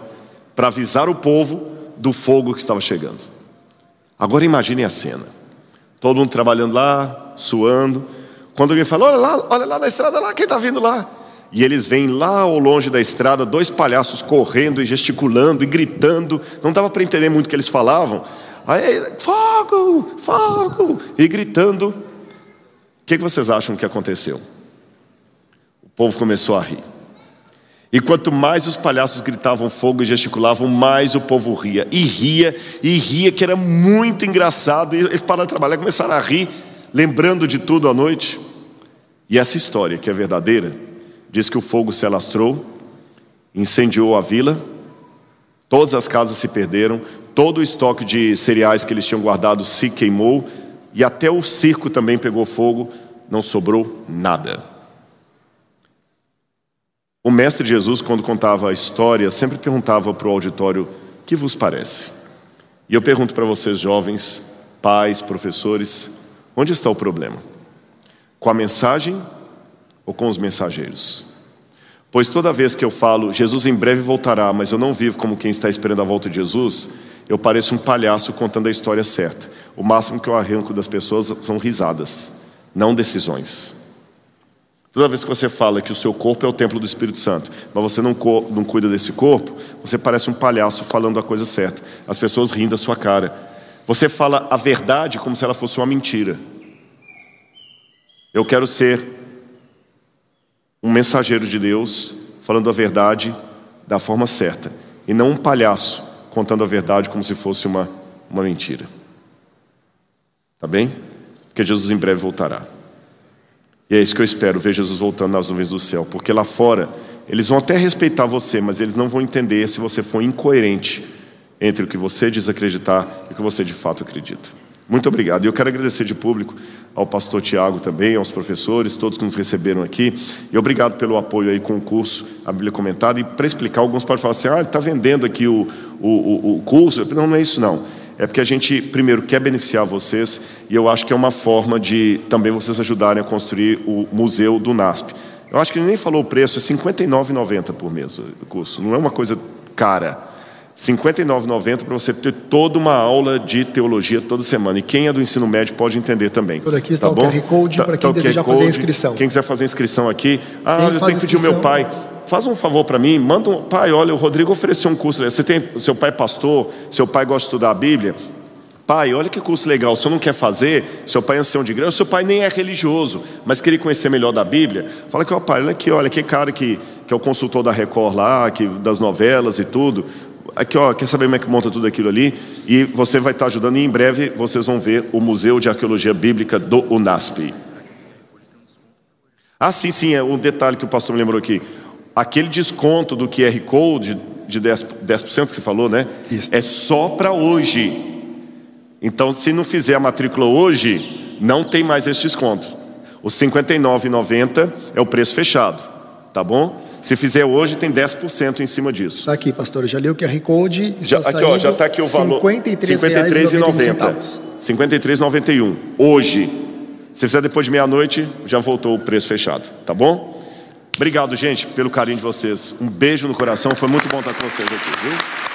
para avisar o povo do fogo que estava chegando. Agora imaginem a cena. Todo mundo trabalhando lá, suando. Quando alguém fala, olha lá, olha lá na estrada lá, quem está vindo lá? E eles veem lá ao longe da estrada dois palhaços correndo e gesticulando e gritando. Não dava para entender muito o que eles falavam. Aí, fogo, fogo! E gritando. O que vocês acham que aconteceu? O povo começou a rir. E quanto mais os palhaços gritavam fogo e gesticulavam, mais o povo ria. E ria, e ria, que era muito engraçado. E eles pararam de trabalhar começaram a rir, lembrando de tudo à noite. E essa história, que é verdadeira, diz que o fogo se alastrou, incendiou a vila, todas as casas se perderam, todo o estoque de cereais que eles tinham guardado se queimou, e até o circo também pegou fogo, não sobrou nada. O mestre Jesus, quando contava a história, sempre perguntava para o auditório: que vos parece? E eu pergunto para vocês, jovens, pais, professores, onde está o problema? Com a mensagem ou com os mensageiros? Pois toda vez que eu falo, Jesus em breve voltará, mas eu não vivo como quem está esperando a volta de Jesus, eu pareço um palhaço contando a história certa. O máximo que eu arranco das pessoas são risadas, não decisões. Toda vez que você fala que o seu corpo é o templo do Espírito Santo, mas você não, não cuida desse corpo, você parece um palhaço falando a coisa certa. As pessoas rindo da sua cara. Você fala a verdade como se ela fosse uma mentira. Eu quero ser um mensageiro de Deus, falando a verdade da forma certa, e não um palhaço contando a verdade como se fosse uma, uma mentira. Tá bem? Porque Jesus em breve voltará. E é isso que eu espero, ver Jesus voltando nas nuvens do céu, porque lá fora eles vão até respeitar você, mas eles não vão entender se você for incoerente entre o que você diz acreditar e o que você de fato acredita. Muito obrigado. E eu quero agradecer de público ao pastor Tiago também, aos professores, todos que nos receberam aqui. E obrigado pelo apoio aí com o curso, a Bíblia Comentada. E para explicar, alguns podem falar assim: ah, ele está vendendo aqui o, o, o, curso. Não, não é isso não é porque a gente, primeiro, quer beneficiar vocês e eu acho que é uma forma de também vocês ajudarem a construir o museu do NASP. Eu acho que ele nem falou o preço, é R$ 59,90 por mês o curso, não é uma coisa cara. R$ 59,90 para você ter toda uma aula de teologia toda semana. E quem é do ensino médio pode entender também. Por aqui está tá o bom? QR Code tá, para quem tá deseja fazer a inscrição. Quem quiser fazer a inscrição aqui. Ah, quem eu tenho que pedir o meu pai faz um favor para mim, manda um, pai, olha, o Rodrigo ofereceu um curso, você tem, seu pai é pastor, seu pai gosta de estudar a Bíblia, pai, olha que curso legal, o senhor não quer fazer, seu pai é ancião de igreja, seu pai nem é religioso, mas queria conhecer melhor da Bíblia, fala que, ó pai, olha aqui, olha, que cara que, que é o consultor da Record lá, que, das novelas e tudo, aqui ó, quer saber como é que monta tudo aquilo ali? E você vai estar ajudando e em breve vocês vão ver o Museu de Arqueologia Bíblica do UNASP. Ah, sim, sim, é um detalhe que o pastor me lembrou aqui aquele desconto do QR Code de 10%, 10 que você falou, né? Isso. É só para hoje. Então, se não fizer a matrícula hoje, não tem mais esse desconto. O R$ 59,90 é o preço fechado, tá bom? Se fizer hoje, tem 10% em cima disso. Está aqui, pastor. Já li o QR Code. Já, aqui, ó, já está aqui o valor. R$ 53,90. 53,91. Hoje. Se fizer depois de meia-noite, já voltou o preço fechado, tá bom? Obrigado, gente, pelo carinho de vocês. Um beijo no coração. Foi muito bom estar com vocês aqui, viu?